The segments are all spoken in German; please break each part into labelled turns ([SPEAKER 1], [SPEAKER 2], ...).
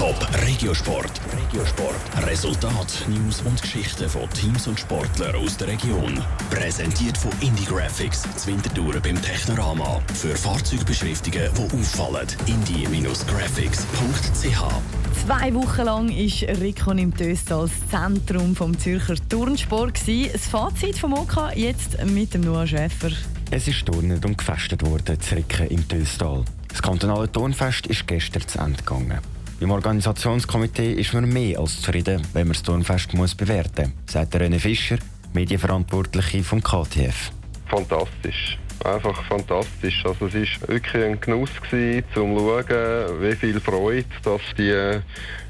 [SPEAKER 1] Top Regiosport. Regiosport. Resultat, News und Geschichten von Teams und Sportlern aus der Region. Präsentiert von Indie Graphics, Zwintertour beim Technorama. Für Fahrzeugbeschriftungen, die auffallen. indie-graphics.ch
[SPEAKER 2] Zwei Wochen lang war Rico im Töst als Zentrum vom Zürcher Turnsport. Das Fazit vom OK jetzt mit dem Noah Schäfer.
[SPEAKER 3] Es ist turnet und gefestet worden, zu Ricken im Töstal. Das kantonale Turnfest ist gestern zu Ende gegangen. Im Organisationskomitee ist man mehr als zufrieden, wenn man das Turnfest muss bewerten muss, sagt René Fischer, Medienverantwortliche vom KTF.
[SPEAKER 4] Fantastisch einfach fantastisch. Also es war wirklich ein Genuss gewesen, zum zu schauen, wie viel Freude dass die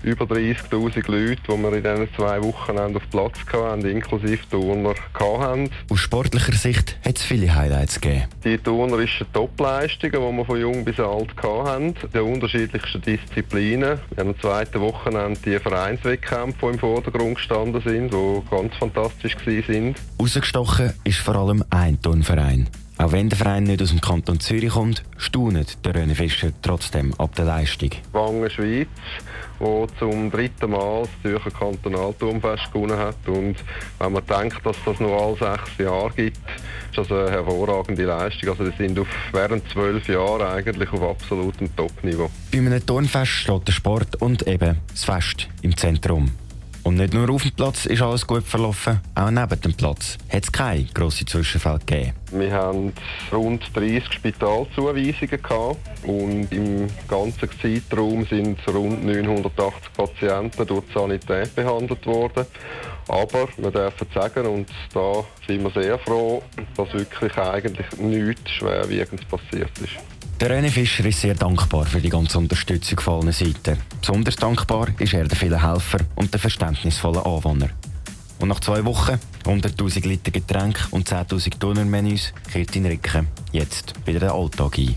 [SPEAKER 4] über 30'000 Leute, die wir in diesen zwei Wochen auf Platz hatten, inklusive Turner, hatten.
[SPEAKER 3] Aus sportlicher Sicht hat es viele Highlights gegeben.
[SPEAKER 4] Die turnerischen Topleistungen, die wir von jung bis alt hatten, die unterschiedlichsten Disziplinen. Wir haben am zweiten Wochenende die Vereinswettkämpfe, die im Vordergrund gestanden sind, die ganz fantastisch waren.
[SPEAKER 3] Rausgestochen ist vor allem ein Turnverein. Auch wenn der Verein nicht aus dem Kanton Zürich kommt, staunet der René Fischer trotzdem ab der Leistung.
[SPEAKER 4] Wangen Schweiz, wo zum dritten Mal das Zürcher Kantonalturmfest gewonnen hat. Und wenn man denkt, dass das nur alle sechs Jahre gibt, ist das eine hervorragende Leistung. Also wir sind auf, während zwölf Jahren eigentlich auf absolutem Top-Niveau.
[SPEAKER 3] Bei einem Turnfest steht der Sport und eben das Fest im Zentrum. Und nicht nur auf dem Platz ist alles gut verlaufen, auch neben dem Platz hat es keine grossen Zwischenfälle gegeben.
[SPEAKER 4] Wir haben rund 30 Spitalzuweisungen gehabt und im ganzen Zeitraum sind rund 980 Patienten durch die Sanität behandelt worden. Aber wir dürfen sagen, und da sind wir sehr froh, dass wirklich eigentlich nichts Schwerwiegendes passiert ist.
[SPEAKER 3] Der René Fischer ist sehr dankbar für die ganze Unterstützung von allen Seiten. Besonders dankbar ist er den vielen Helfern und den verständnisvollen Anwohnern. Und nach zwei Wochen, 100.000 Liter Getränk und 10.000 Donnermenüs kehrt in Ricken jetzt wieder der Alltag ein.